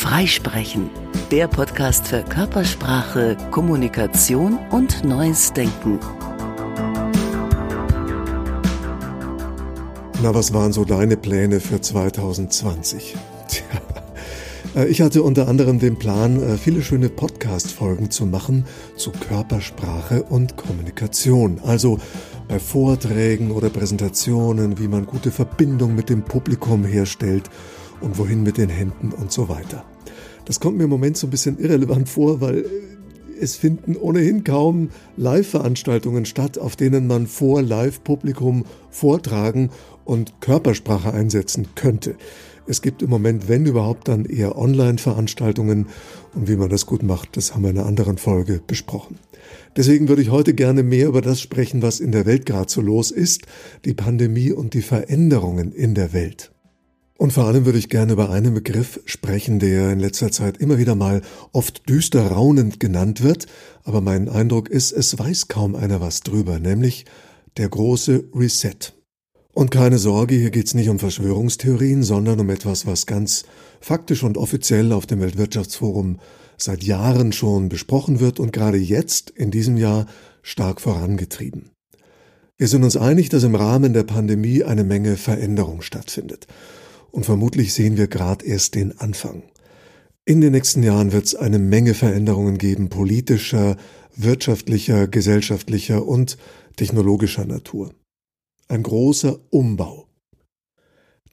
Freisprechen, der Podcast für Körpersprache, Kommunikation und neues Denken. Na, was waren so deine Pläne für 2020? Tja, äh, ich hatte unter anderem den Plan, äh, viele schöne Podcast-Folgen zu machen zu Körpersprache und Kommunikation. Also bei Vorträgen oder Präsentationen, wie man gute Verbindung mit dem Publikum herstellt und wohin mit den Händen und so weiter. Das kommt mir im Moment so ein bisschen irrelevant vor, weil äh, es finden ohnehin kaum Live-Veranstaltungen statt, auf denen man vor Live-Publikum vortragen und Körpersprache einsetzen könnte. Es gibt im Moment, wenn überhaupt, dann eher Online-Veranstaltungen und wie man das gut macht, das haben wir in einer anderen Folge besprochen. Deswegen würde ich heute gerne mehr über das sprechen, was in der Welt gerade so los ist, die Pandemie und die Veränderungen in der Welt. Und vor allem würde ich gerne über einen Begriff sprechen, der in letzter Zeit immer wieder mal oft düster raunend genannt wird, aber mein Eindruck ist, es weiß kaum einer was drüber, nämlich der große Reset. Und keine Sorge, hier geht es nicht um Verschwörungstheorien, sondern um etwas, was ganz faktisch und offiziell auf dem Weltwirtschaftsforum seit Jahren schon besprochen wird und gerade jetzt in diesem Jahr stark vorangetrieben. Wir sind uns einig, dass im Rahmen der Pandemie eine Menge Veränderung stattfindet. Und vermutlich sehen wir gerade erst den Anfang. In den nächsten Jahren wird es eine Menge Veränderungen geben, politischer, wirtschaftlicher, gesellschaftlicher und technologischer Natur ein großer Umbau.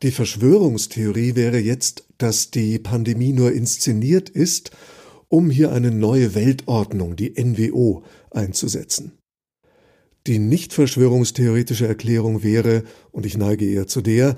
Die Verschwörungstheorie wäre jetzt, dass die Pandemie nur inszeniert ist, um hier eine neue Weltordnung, die NWO, einzusetzen. Die nicht verschwörungstheoretische Erklärung wäre, und ich neige eher zu der,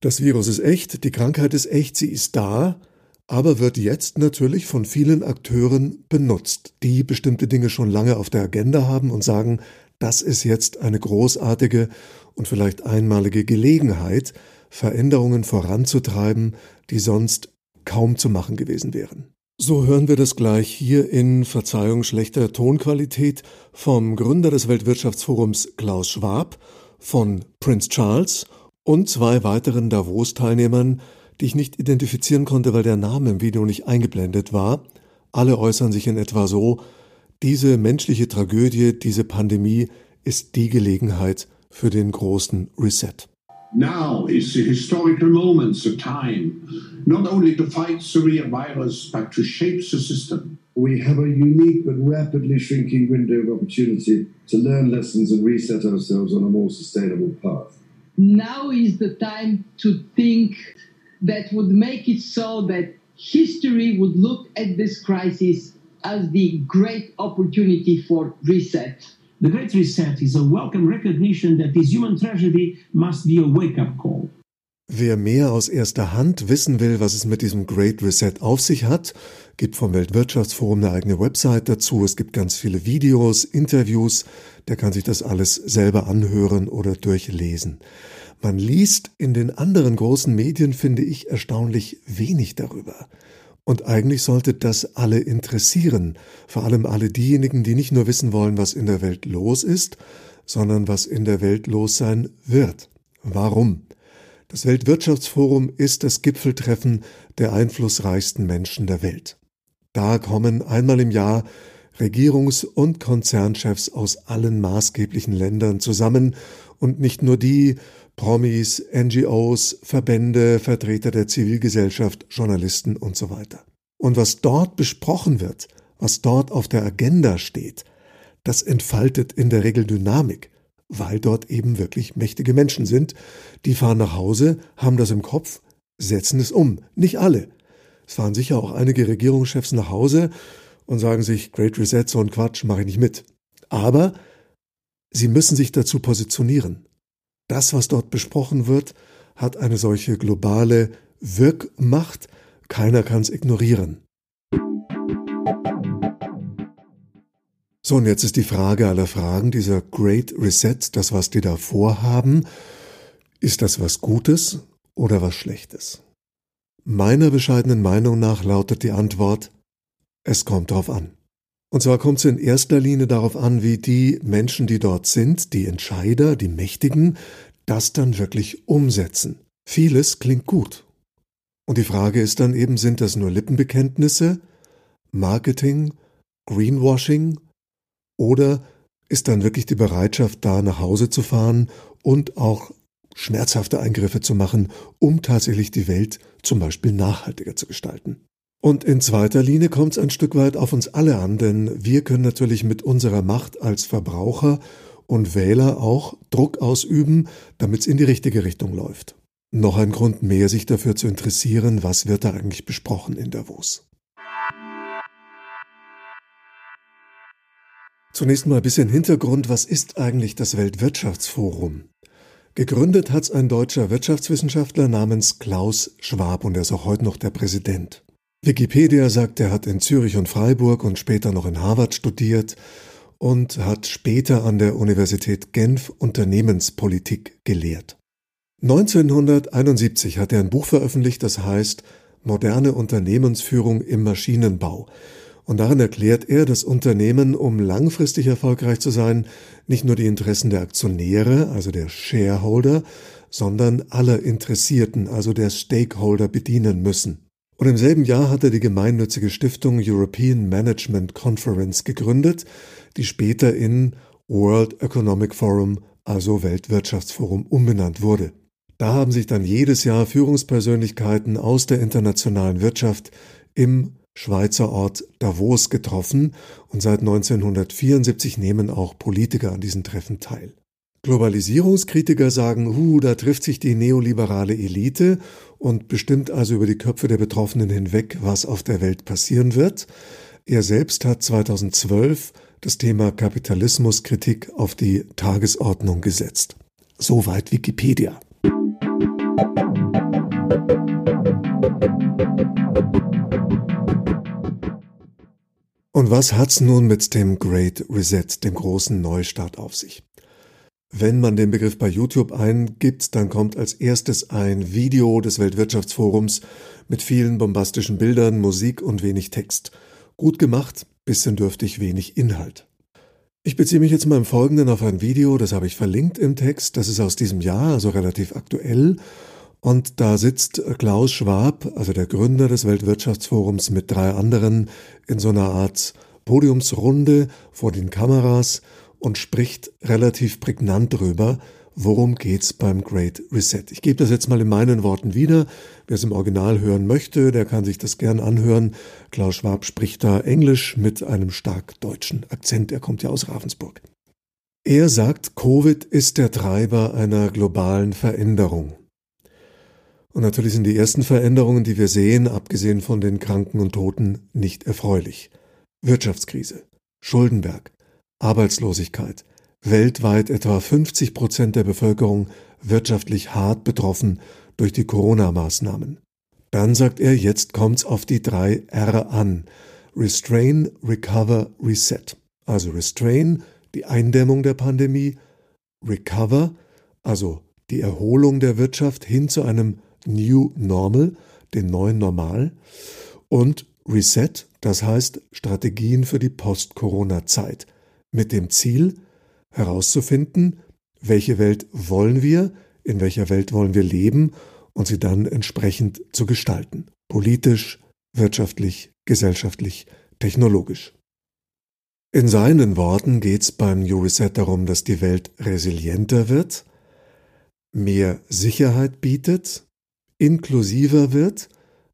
das Virus ist echt, die Krankheit ist echt, sie ist da, aber wird jetzt natürlich von vielen Akteuren benutzt, die bestimmte Dinge schon lange auf der Agenda haben und sagen, das ist jetzt eine großartige und vielleicht einmalige Gelegenheit, Veränderungen voranzutreiben, die sonst kaum zu machen gewesen wären. So hören wir das gleich hier in Verzeihung schlechter Tonqualität vom Gründer des Weltwirtschaftsforums Klaus Schwab, von Prince Charles und zwei weiteren Davos-Teilnehmern, die ich nicht identifizieren konnte, weil der Name im Video nicht eingeblendet war. Alle äußern sich in etwa so, diese menschliche Tragödie, diese Pandemie ist die Gelegenheit für den großen Reset. Now is a historical moment, a time not only to fight the virus, but to shape the system. We have a unique but rapidly shrinking window of opportunity to learn lessons and reset ourselves on a more sustainable path. Now is the time to think that would make it so that history would look at this crisis as the great opportunity for reset. The Great Reset is a welcome recognition that this human tragedy must be a wake-up call. Wer mehr aus erster Hand wissen will, was es mit diesem Great Reset auf sich hat, gibt vom Weltwirtschaftsforum eine eigene Website dazu. Es gibt ganz viele Videos, Interviews. Der kann sich das alles selber anhören oder durchlesen. Man liest in den anderen großen Medien, finde ich, erstaunlich wenig darüber. Und eigentlich sollte das alle interessieren, vor allem alle diejenigen, die nicht nur wissen wollen, was in der Welt los ist, sondern was in der Welt los sein wird. Warum? Das Weltwirtschaftsforum ist das Gipfeltreffen der einflussreichsten Menschen der Welt. Da kommen einmal im Jahr Regierungs- und Konzernchefs aus allen maßgeblichen Ländern zusammen und nicht nur die, Promis, NGOs, Verbände, Vertreter der Zivilgesellschaft, Journalisten und so weiter. Und was dort besprochen wird, was dort auf der Agenda steht, das entfaltet in der Regel Dynamik, weil dort eben wirklich mächtige Menschen sind, die fahren nach Hause, haben das im Kopf, setzen es um. Nicht alle. Es fahren sicher auch einige Regierungschefs nach Hause und sagen sich, Great Reset, so ein Quatsch, mache ich nicht mit. Aber sie müssen sich dazu positionieren. Das, was dort besprochen wird, hat eine solche globale Wirkmacht, keiner kann es ignorieren. So, und jetzt ist die Frage aller Fragen, dieser Great Reset, das, was die da vorhaben, ist das was Gutes oder was Schlechtes? Meiner bescheidenen Meinung nach lautet die Antwort, es kommt drauf an. Und zwar kommt es in erster Linie darauf an, wie die Menschen, die dort sind, die Entscheider, die Mächtigen, das dann wirklich umsetzen. Vieles klingt gut. Und die Frage ist dann eben, sind das nur Lippenbekenntnisse, Marketing, Greenwashing oder ist dann wirklich die Bereitschaft da, nach Hause zu fahren und auch schmerzhafte Eingriffe zu machen, um tatsächlich die Welt zum Beispiel nachhaltiger zu gestalten. Und in zweiter Linie kommt es ein Stück weit auf uns alle an, denn wir können natürlich mit unserer Macht als Verbraucher und Wähler auch Druck ausüben, damit es in die richtige Richtung läuft. Noch ein Grund mehr, sich dafür zu interessieren, was wird da eigentlich besprochen in Davos. Zunächst mal ein bisschen Hintergrund, was ist eigentlich das Weltwirtschaftsforum? Gegründet hat es ein deutscher Wirtschaftswissenschaftler namens Klaus Schwab und er ist auch heute noch der Präsident. Wikipedia sagt, er hat in Zürich und Freiburg und später noch in Harvard studiert und hat später an der Universität Genf Unternehmenspolitik gelehrt. 1971 hat er ein Buch veröffentlicht, das heißt Moderne Unternehmensführung im Maschinenbau. Und darin erklärt er, dass Unternehmen, um langfristig erfolgreich zu sein, nicht nur die Interessen der Aktionäre, also der Shareholder, sondern aller Interessierten, also der Stakeholder bedienen müssen. Und im selben Jahr hat er die gemeinnützige Stiftung European Management Conference gegründet, die später in World Economic Forum, also Weltwirtschaftsforum, umbenannt wurde. Da haben sich dann jedes Jahr Führungspersönlichkeiten aus der internationalen Wirtschaft im Schweizer Ort Davos getroffen und seit 1974 nehmen auch Politiker an diesen Treffen teil. Globalisierungskritiker sagen, hu, da trifft sich die neoliberale Elite und bestimmt also über die Köpfe der Betroffenen hinweg, was auf der Welt passieren wird. Er selbst hat 2012 das Thema Kapitalismuskritik auf die Tagesordnung gesetzt. Soweit Wikipedia. Und was hat's nun mit dem Great Reset, dem großen Neustart auf sich? Wenn man den Begriff bei YouTube eingibt, dann kommt als erstes ein Video des Weltwirtschaftsforums mit vielen bombastischen Bildern, Musik und wenig Text. Gut gemacht, bisschen dürftig, wenig Inhalt. Ich beziehe mich jetzt mal im Folgenden auf ein Video, das habe ich verlinkt im Text, das ist aus diesem Jahr, also relativ aktuell. Und da sitzt Klaus Schwab, also der Gründer des Weltwirtschaftsforums, mit drei anderen in so einer Art Podiumsrunde vor den Kameras und spricht relativ prägnant drüber, worum geht's beim Great Reset. Ich gebe das jetzt mal in meinen Worten wieder. Wer es im Original hören möchte, der kann sich das gern anhören. Klaus Schwab spricht da Englisch mit einem stark deutschen Akzent. Er kommt ja aus Ravensburg. Er sagt, Covid ist der Treiber einer globalen Veränderung. Und natürlich sind die ersten Veränderungen, die wir sehen, abgesehen von den Kranken und Toten, nicht erfreulich. Wirtschaftskrise, Schuldenberg, Arbeitslosigkeit, weltweit etwa 50 Prozent der Bevölkerung wirtschaftlich hart betroffen durch die Corona-Maßnahmen. Dann sagt er, jetzt kommt's auf die drei R an. Restrain, Recover, Reset. Also Restrain, die Eindämmung der Pandemie, Recover, also die Erholung der Wirtschaft hin zu einem New Normal, den neuen Normal, und Reset, das heißt Strategien für die Post-Corona-Zeit, mit dem Ziel herauszufinden, welche Welt wollen wir, in welcher Welt wollen wir leben und sie dann entsprechend zu gestalten, politisch, wirtschaftlich, gesellschaftlich, technologisch. In seinen Worten geht es beim New Reset darum, dass die Welt resilienter wird, mehr Sicherheit bietet, inklusiver wird,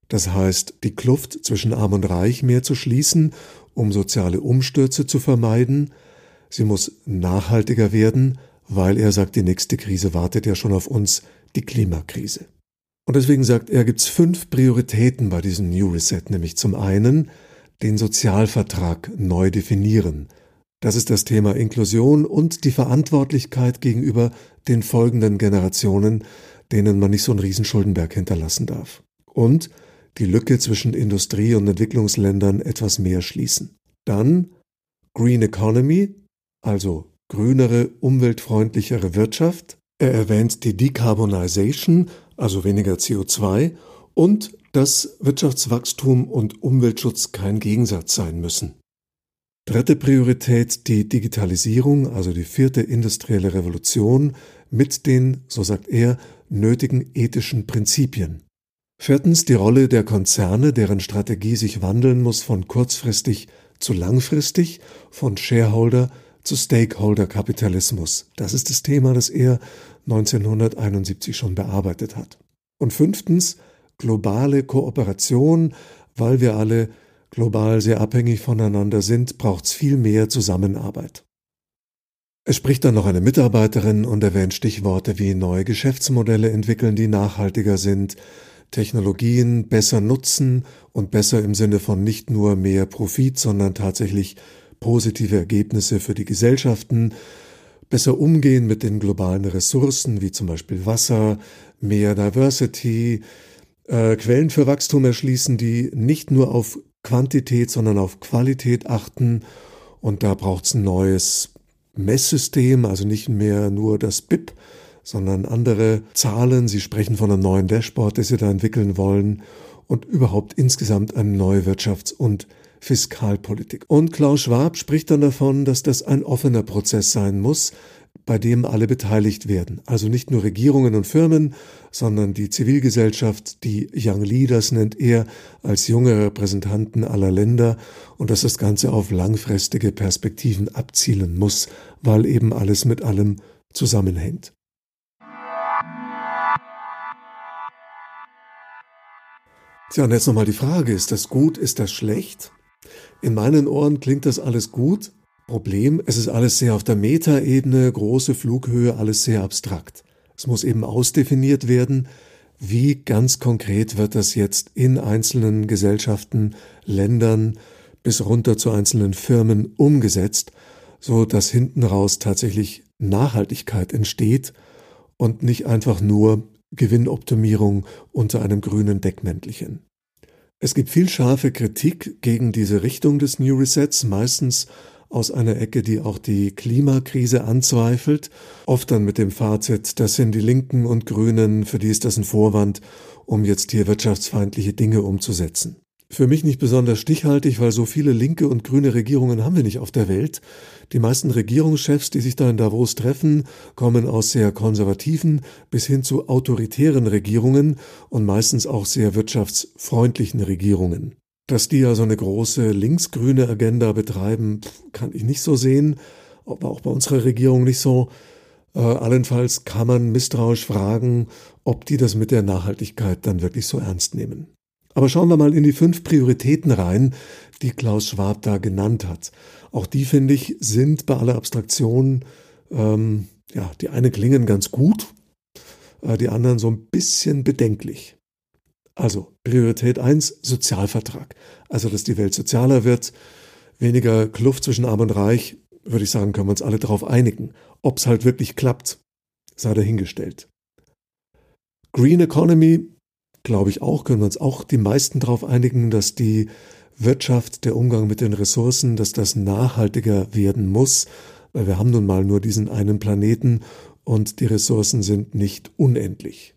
das heißt die Kluft zwischen arm und reich mehr zu schließen, um soziale Umstürze zu vermeiden, sie muss nachhaltiger werden, weil er sagt, die nächste Krise wartet ja schon auf uns, die Klimakrise. Und deswegen sagt er, gibt es fünf Prioritäten bei diesem New Reset, nämlich zum einen den Sozialvertrag neu definieren. Das ist das Thema Inklusion und die Verantwortlichkeit gegenüber den folgenden Generationen, denen man nicht so einen Riesenschuldenberg hinterlassen darf. Und die Lücke zwischen Industrie- und Entwicklungsländern etwas mehr schließen. Dann Green Economy, also grünere, umweltfreundlichere Wirtschaft. Er erwähnt die Decarbonization, also weniger CO2 und dass Wirtschaftswachstum und Umweltschutz kein Gegensatz sein müssen. Dritte Priorität die Digitalisierung, also die vierte industrielle Revolution mit den, so sagt er, nötigen ethischen Prinzipien. Viertens die Rolle der Konzerne, deren Strategie sich wandeln muss von kurzfristig zu langfristig, von Shareholder zu Stakeholder-Kapitalismus. Das ist das Thema, das er 1971 schon bearbeitet hat. Und fünftens globale Kooperation, weil wir alle global sehr abhängig voneinander sind, braucht es viel mehr Zusammenarbeit. Es spricht dann noch eine Mitarbeiterin und erwähnt Stichworte wie neue Geschäftsmodelle entwickeln, die nachhaltiger sind, Technologien besser nutzen und besser im Sinne von nicht nur mehr Profit, sondern tatsächlich positive Ergebnisse für die Gesellschaften, besser umgehen mit den globalen Ressourcen wie zum Beispiel Wasser, mehr Diversity, äh, Quellen für Wachstum erschließen, die nicht nur auf Quantität, sondern auf Qualität achten. Und da braucht es ein neues Messsystem, also nicht mehr nur das BIP, sondern andere Zahlen. Sie sprechen von einem neuen Dashboard, das Sie da entwickeln wollen und überhaupt insgesamt eine neue Wirtschafts- und Fiskalpolitik. Und Klaus Schwab spricht dann davon, dass das ein offener Prozess sein muss, bei dem alle beteiligt werden. Also nicht nur Regierungen und Firmen, sondern die Zivilgesellschaft, die Young Leaders nennt er als junge Repräsentanten aller Länder und dass das Ganze auf langfristige Perspektiven abzielen muss, weil eben alles mit allem zusammenhängt. Tja, und jetzt nochmal die Frage, ist das gut, ist das schlecht? In meinen Ohren klingt das alles gut. Problem, es ist alles sehr auf der Metaebene, große Flughöhe, alles sehr abstrakt. Es muss eben ausdefiniert werden, wie ganz konkret wird das jetzt in einzelnen Gesellschaften, Ländern bis runter zu einzelnen Firmen umgesetzt, so dass hinten raus tatsächlich Nachhaltigkeit entsteht und nicht einfach nur Gewinnoptimierung unter einem grünen Deckmäntelchen. Es gibt viel scharfe Kritik gegen diese Richtung des New Resets, meistens aus einer Ecke, die auch die Klimakrise anzweifelt, oft dann mit dem Fazit, das sind die Linken und Grünen, für die ist das ein Vorwand, um jetzt hier wirtschaftsfeindliche Dinge umzusetzen für mich nicht besonders stichhaltig, weil so viele linke und grüne Regierungen haben wir nicht auf der Welt. Die meisten Regierungschefs, die sich da in Davos treffen, kommen aus sehr konservativen bis hin zu autoritären Regierungen und meistens auch sehr wirtschaftsfreundlichen Regierungen. Dass die ja so eine große linksgrüne Agenda betreiben, kann ich nicht so sehen, aber auch bei unserer Regierung nicht so. Äh, allenfalls kann man misstrauisch fragen, ob die das mit der Nachhaltigkeit dann wirklich so ernst nehmen. Aber schauen wir mal in die fünf Prioritäten rein, die Klaus Schwab da genannt hat. Auch die, finde ich, sind bei aller Abstraktion, ähm, ja, die eine klingen ganz gut, äh, die anderen so ein bisschen bedenklich. Also Priorität eins Sozialvertrag. Also, dass die Welt sozialer wird, weniger Kluft zwischen Arm und Reich, würde ich sagen, können wir uns alle darauf einigen. Ob es halt wirklich klappt, sei dahingestellt. Green Economy glaube ich auch, können wir uns auch die meisten darauf einigen, dass die Wirtschaft, der Umgang mit den Ressourcen, dass das nachhaltiger werden muss, weil wir haben nun mal nur diesen einen Planeten und die Ressourcen sind nicht unendlich.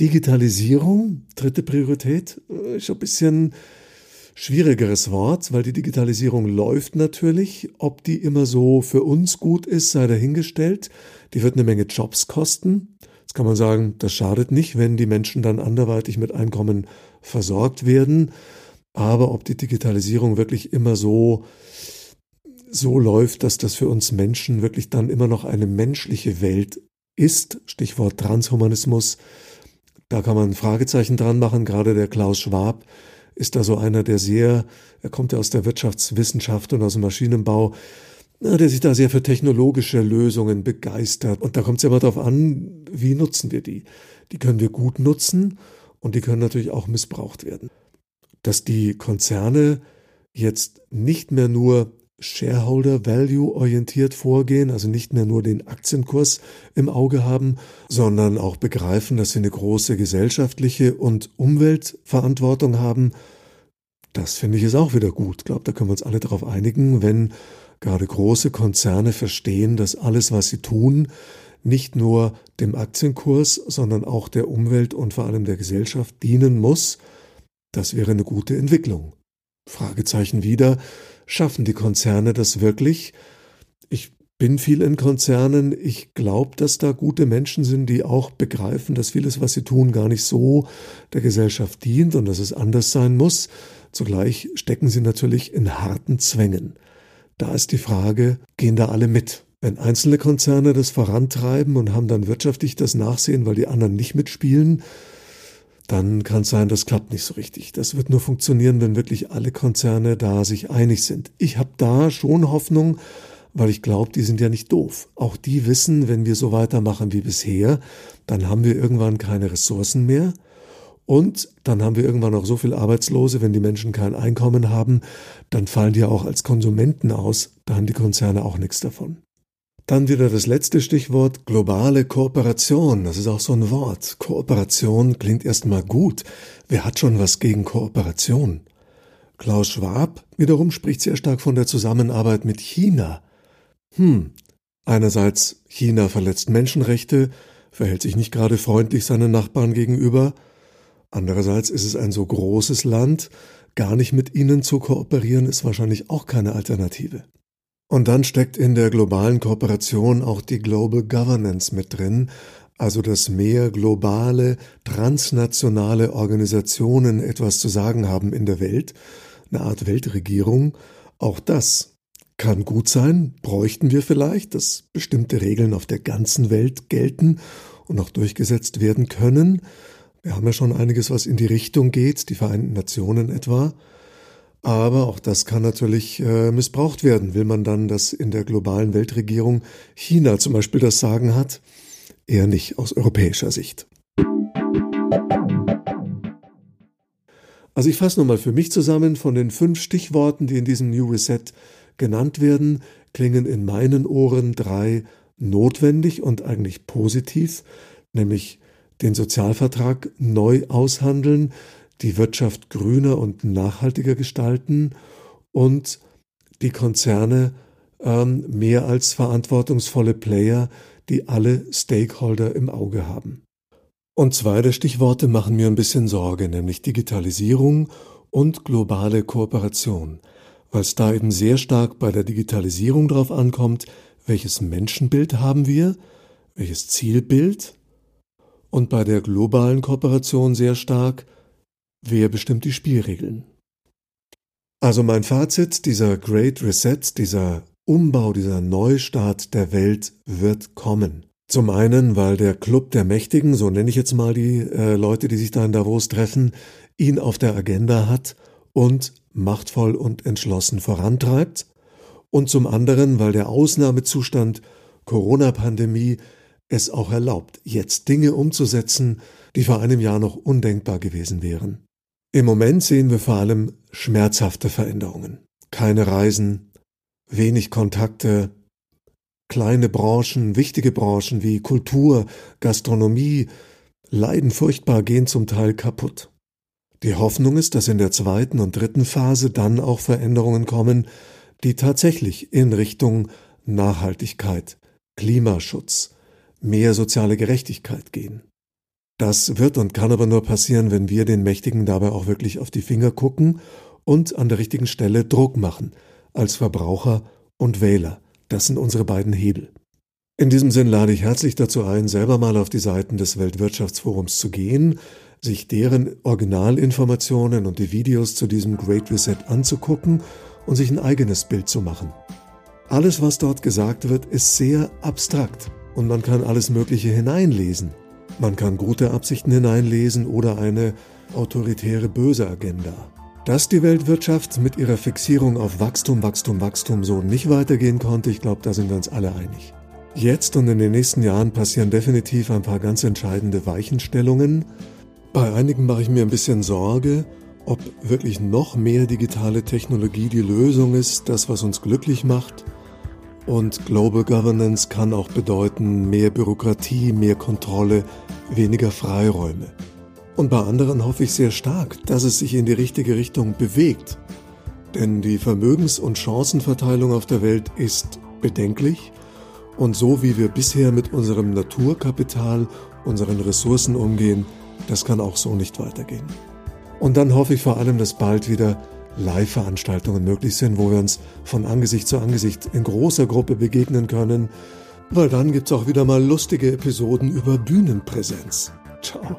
Digitalisierung, dritte Priorität, äh, ist ein bisschen schwierigeres Wort, weil die Digitalisierung läuft natürlich. Ob die immer so für uns gut ist, sei dahingestellt. Die wird eine Menge Jobs kosten. Jetzt kann man sagen, das schadet nicht, wenn die Menschen dann anderweitig mit Einkommen versorgt werden. Aber ob die Digitalisierung wirklich immer so, so läuft, dass das für uns Menschen wirklich dann immer noch eine menschliche Welt ist, Stichwort Transhumanismus, da kann man ein Fragezeichen dran machen. Gerade der Klaus Schwab ist da so einer, der sehr, er kommt ja aus der Wirtschaftswissenschaft und aus dem Maschinenbau, der sich da sehr für technologische Lösungen begeistert. Und da kommt es ja immer darauf an, wie nutzen wir die. Die können wir gut nutzen und die können natürlich auch missbraucht werden. Dass die Konzerne jetzt nicht mehr nur Shareholder Value orientiert vorgehen, also nicht mehr nur den Aktienkurs im Auge haben, sondern auch begreifen, dass sie eine große gesellschaftliche und Umweltverantwortung haben. Das finde ich ist auch wieder gut. Ich glaube, da können wir uns alle darauf einigen, wenn Gerade große Konzerne verstehen, dass alles, was sie tun, nicht nur dem Aktienkurs, sondern auch der Umwelt und vor allem der Gesellschaft dienen muss. Das wäre eine gute Entwicklung. Fragezeichen wieder, schaffen die Konzerne das wirklich? Ich bin viel in Konzernen. Ich glaube, dass da gute Menschen sind, die auch begreifen, dass vieles, was sie tun, gar nicht so der Gesellschaft dient und dass es anders sein muss. Zugleich stecken sie natürlich in harten Zwängen. Da ist die Frage, gehen da alle mit? Wenn einzelne Konzerne das vorantreiben und haben dann wirtschaftlich das Nachsehen, weil die anderen nicht mitspielen, dann kann es sein, das klappt nicht so richtig. Das wird nur funktionieren, wenn wirklich alle Konzerne da sich einig sind. Ich habe da schon Hoffnung, weil ich glaube, die sind ja nicht doof. Auch die wissen, wenn wir so weitermachen wie bisher, dann haben wir irgendwann keine Ressourcen mehr und dann haben wir irgendwann auch so viel Arbeitslose, wenn die Menschen kein Einkommen haben, dann fallen die auch als Konsumenten aus, da haben die Konzerne auch nichts davon. Dann wieder das letzte Stichwort globale Kooperation. Das ist auch so ein Wort. Kooperation klingt erstmal gut. Wer hat schon was gegen Kooperation? Klaus Schwab wiederum spricht sehr stark von der Zusammenarbeit mit China. Hm, einerseits China verletzt Menschenrechte, verhält sich nicht gerade freundlich seinen Nachbarn gegenüber, andererseits ist es ein so großes Land, gar nicht mit ihnen zu kooperieren ist wahrscheinlich auch keine Alternative. Und dann steckt in der globalen Kooperation auch die Global Governance mit drin, also dass mehr globale, transnationale Organisationen etwas zu sagen haben in der Welt, eine Art Weltregierung, auch das kann gut sein, bräuchten wir vielleicht, dass bestimmte Regeln auf der ganzen Welt gelten und auch durchgesetzt werden können. Wir haben ja schon einiges, was in die Richtung geht, die Vereinten Nationen etwa. Aber auch das kann natürlich äh, missbraucht werden. Will man dann, dass in der globalen Weltregierung China zum Beispiel das Sagen hat? Eher nicht aus europäischer Sicht. Also ich fasse nochmal für mich zusammen von den fünf Stichworten, die in diesem New Reset genannt werden, klingen in meinen Ohren drei notwendig und eigentlich positiv, nämlich den Sozialvertrag neu aushandeln, die Wirtschaft grüner und nachhaltiger gestalten und die Konzerne ähm, mehr als verantwortungsvolle Player, die alle Stakeholder im Auge haben. Und zwei der Stichworte machen mir ein bisschen Sorge, nämlich Digitalisierung und globale Kooperation weil es da eben sehr stark bei der Digitalisierung drauf ankommt, welches Menschenbild haben wir, welches Zielbild und bei der globalen Kooperation sehr stark, wer bestimmt die Spielregeln. Also mein Fazit, dieser Great Reset, dieser Umbau, dieser Neustart der Welt wird kommen. Zum einen, weil der Club der Mächtigen, so nenne ich jetzt mal die äh, Leute, die sich da in Davos treffen, ihn auf der Agenda hat und machtvoll und entschlossen vorantreibt, und zum anderen, weil der Ausnahmezustand Corona-Pandemie es auch erlaubt, jetzt Dinge umzusetzen, die vor einem Jahr noch undenkbar gewesen wären. Im Moment sehen wir vor allem schmerzhafte Veränderungen. Keine Reisen, wenig Kontakte, kleine Branchen, wichtige Branchen wie Kultur, Gastronomie leiden furchtbar, gehen zum Teil kaputt. Die Hoffnung ist, dass in der zweiten und dritten Phase dann auch Veränderungen kommen, die tatsächlich in Richtung Nachhaltigkeit, Klimaschutz, mehr soziale Gerechtigkeit gehen. Das wird und kann aber nur passieren, wenn wir den Mächtigen dabei auch wirklich auf die Finger gucken und an der richtigen Stelle Druck machen, als Verbraucher und Wähler. Das sind unsere beiden Hebel. In diesem Sinn lade ich herzlich dazu ein, selber mal auf die Seiten des Weltwirtschaftsforums zu gehen, sich deren Originalinformationen und die Videos zu diesem Great Reset anzugucken und sich ein eigenes Bild zu machen. Alles, was dort gesagt wird, ist sehr abstrakt und man kann alles Mögliche hineinlesen. Man kann gute Absichten hineinlesen oder eine autoritäre böse Agenda. Dass die Weltwirtschaft mit ihrer Fixierung auf Wachstum, Wachstum, Wachstum so nicht weitergehen konnte, ich glaube, da sind wir uns alle einig. Jetzt und in den nächsten Jahren passieren definitiv ein paar ganz entscheidende Weichenstellungen, bei einigen mache ich mir ein bisschen Sorge, ob wirklich noch mehr digitale Technologie die Lösung ist, das, was uns glücklich macht. Und Global Governance kann auch bedeuten mehr Bürokratie, mehr Kontrolle, weniger Freiräume. Und bei anderen hoffe ich sehr stark, dass es sich in die richtige Richtung bewegt. Denn die Vermögens- und Chancenverteilung auf der Welt ist bedenklich. Und so wie wir bisher mit unserem Naturkapital, unseren Ressourcen umgehen, das kann auch so nicht weitergehen. Und dann hoffe ich vor allem, dass bald wieder Live-Veranstaltungen möglich sind, wo wir uns von Angesicht zu Angesicht in großer Gruppe begegnen können, weil dann gibt's auch wieder mal lustige Episoden über Bühnenpräsenz. Ciao.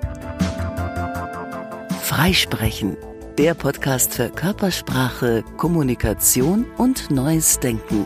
Freisprechen, der Podcast für Körpersprache, Kommunikation und neues Denken